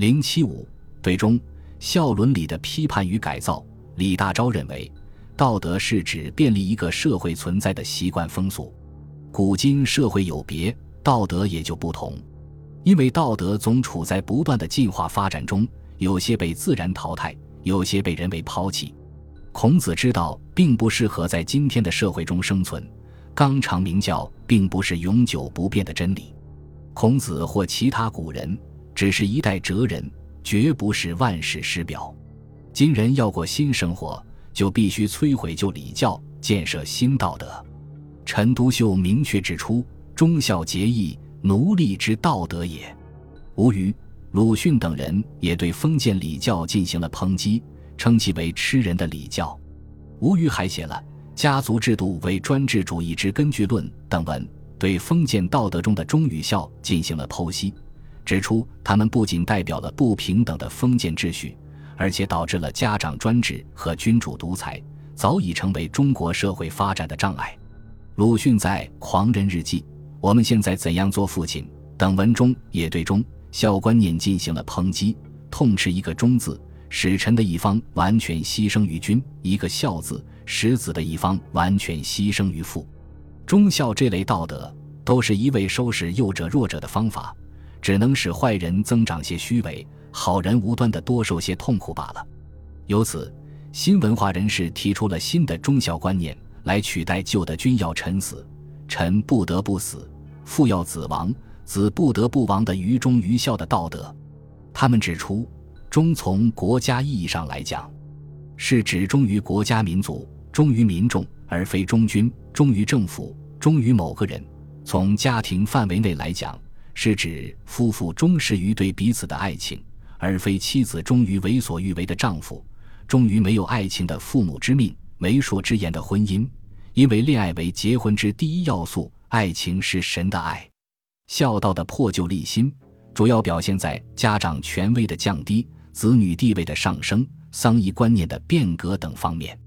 零七五对中孝伦理的批判与改造。李大钊认为，道德是指便利一个社会存在的习惯风俗。古今社会有别，道德也就不同。因为道德总处在不断的进化发展中，有些被自然淘汰，有些被人为抛弃。孔子之道并不适合在今天的社会中生存，纲常名教并不是永久不变的真理。孔子或其他古人只是一代哲人，绝不是万世师表。今人要过新生活，就必须摧毁旧礼教，建设新道德。陈独秀明确指出：“忠孝节义，奴隶之道德也。”吴虞、鲁迅等人也对封建礼教进行了抨击，称其为吃人的礼教。吴虞还写了《家族制度为专制主义之根据论》等文，对封建道德中的忠与孝进行了剖析，指出他们不仅代表了不平等的封建秩序。而且导致了家长专制和君主独裁，早已成为中国社会发展的障碍。鲁迅在《狂人日记》《我们现在怎样做父亲》等文中，也对忠孝观念进行了抨击，痛斥一个忠字使臣的一方完全牺牲于君，一个孝字使子的一方完全牺牲于父。忠孝这类道德，都是一味收拾幼者弱者的方法，只能使坏人增长些虚伪。好人无端的多受些痛苦罢了。由此，新文化人士提出了新的忠孝观念，来取代旧的“君要臣死，臣不得不死；父要子亡，子不得不亡”的愚忠愚孝的道德。他们指出，忠从国家意义上来讲，是指忠于国家民族、忠于民众，而非忠君、忠于政府、忠于某个人；从家庭范围内来讲，是指夫妇忠实于对彼此的爱情。而非妻子忠于为所欲为的丈夫，忠于没有爱情的父母之命、媒妁之言的婚姻。因为恋爱为结婚之第一要素，爱情是神的爱。孝道的破旧立新，主要表现在家长权威的降低、子女地位的上升、丧仪观念的变革等方面。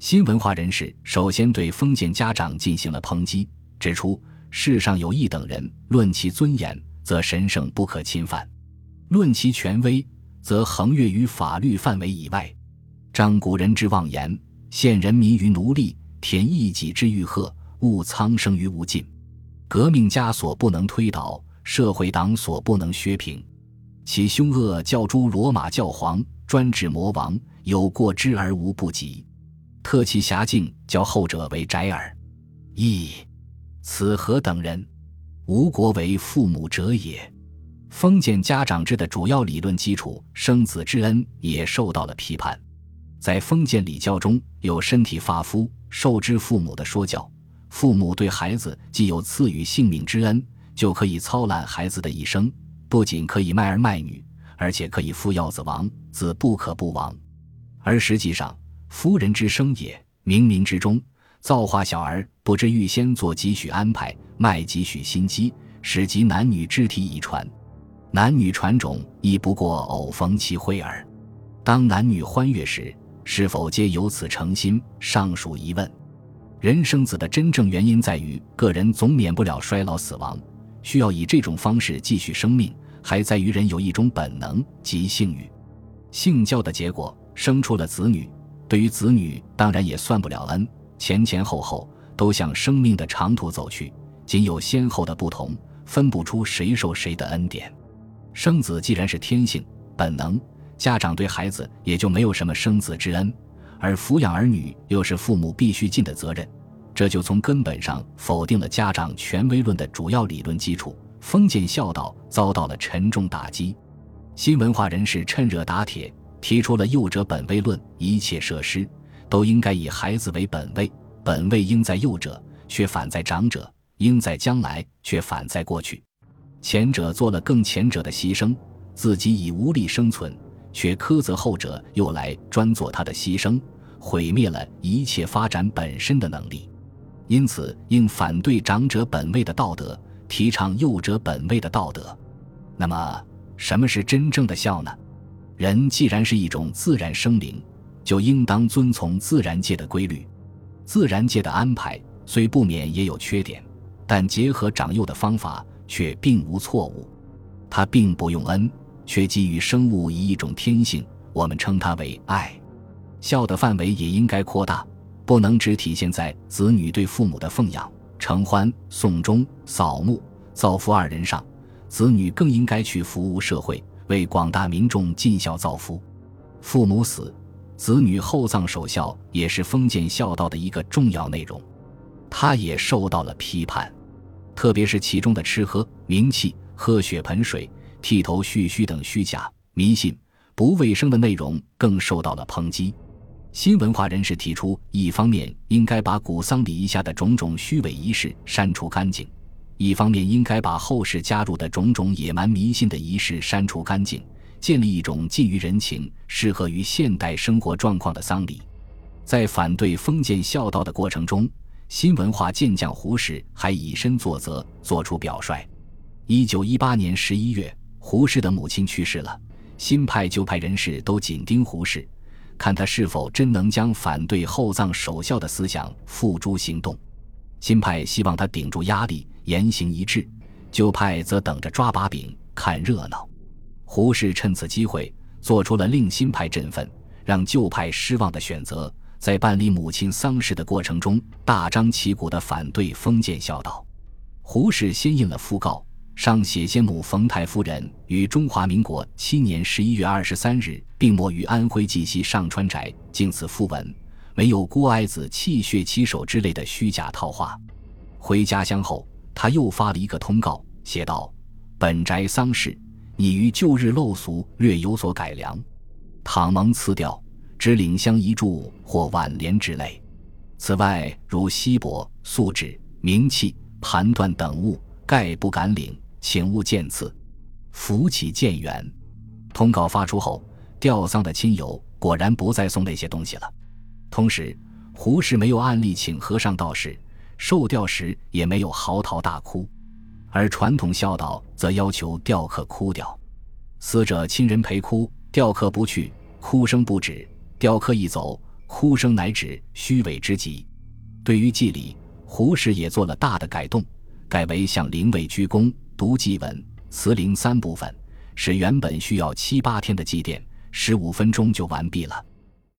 新文化人士首先对封建家长进行了抨击，指出世上有一等人，论其尊严，则神圣不可侵犯。论其权威，则横越于法律范围以外。张古人之妄言，陷人民于奴隶，填一己之欲壑，误苍生于无尽。革命家所不能推倒，社会党所不能削平。其凶恶，教诸罗马教皇专制魔王有过之而无不及，特其狭径，教后者为宅耳。亦此何等人？吾国为父母者也。封建家长制的主要理论基础生子之恩也受到了批判，在封建礼教中有身体发肤受之父母的说教，父母对孩子既有赐予性命之恩，就可以操揽孩子的一生，不仅可以卖儿卖女，而且可以父要子亡，子不可不亡。而实际上，夫人之生也，冥冥之中造化小儿，不知预先做几许安排，卖几许心机，使及男女肢体遗传。男女传种亦不过偶逢其会耳。当男女欢悦时，是否皆由此成心，尚属疑问。人生子的真正原因在于个人总免不了衰老死亡，需要以这种方式继续生命，还在于人有一种本能即性欲。性交的结果生出了子女，对于子女当然也算不了恩，前前后后都向生命的长途走去，仅有先后的不同，分不出谁受谁的恩典。生子既然是天性本能，家长对孩子也就没有什么生子之恩，而抚养儿女又是父母必须尽的责任，这就从根本上否定了家长权威论的主要理论基础。封建孝道遭到了沉重打击。新文化人士趁热打铁，提出了幼者本位论，一切设施都应该以孩子为本位，本位应在幼者，却反在长者；应在将来，却反在过去。前者做了更前者的牺牲，自己已无力生存，却苛责后者又来专做他的牺牲，毁灭了一切发展本身的能力。因此，应反对长者本位的道德，提倡幼者本位的道德。那么，什么是真正的孝呢？人既然是一种自然生灵，就应当遵从自然界的规律。自然界的安排虽不免也有缺点，但结合长幼的方法。却并无错误，他并不用恩，却给予生物以一种天性，我们称它为爱。孝的范围也应该扩大，不能只体现在子女对父母的奉养、承欢、送终、扫墓、造福二人上，子女更应该去服务社会，为广大民众尽孝造福。父母死，子女厚葬守孝，也是封建孝道的一个重要内容。他也受到了批判，特别是其中的吃喝、名气、喝血盆水、剃头蓄须等虚假、迷信、不卫生的内容更受到了抨击。新文化人士提出，一方面应该把古丧礼仪下的种种虚伪仪式删除干净，一方面应该把后世加入的种种野蛮迷信的仪式删除干净，建立一种近于人情、适合于现代生活状况的丧礼。在反对封建孝道的过程中。新文化健将胡适还以身作则，做出表率。一九一八年十一月，胡适的母亲去世了，新派旧派人士都紧盯胡适，看他是否真能将反对厚葬守孝的思想付诸行动。新派希望他顶住压力，言行一致；旧派则等着抓把柄，看热闹。胡适趁此机会，做出了令新派振奋、让旧派失望的选择。在办理母亲丧事的过程中，大张旗鼓地反对封建孝道。胡适先印了讣告，上写先母冯太夫人于中华民国七年十一月二十三日病没于安徽绩溪上川宅，经此讣文没有郭哀子泣血七手之类的虚假套话。回家乡后，他又发了一个通告，写道：“本宅丧事拟于旧日陋俗略有所改良，倘蒙赐掉，只领香一柱或挽联之类，此外如锡帛、素纸、名器、盘缎等物，概不敢领，请勿见赐。福起见远。通告发出后，吊丧的亲友果然不再送那些东西了。同时，胡适没有按例请和尚道士，受吊时也没有嚎啕大哭，而传统孝道则要求吊客哭掉，死者亲人陪哭，吊客不去，哭声不止。吊客一走，哭声乃止，虚伪之极。对于祭礼，胡适也做了大的改动，改为向灵位鞠躬、读祭文、辞灵三部分，使原本需要七八天的祭奠，十五分钟就完毕了。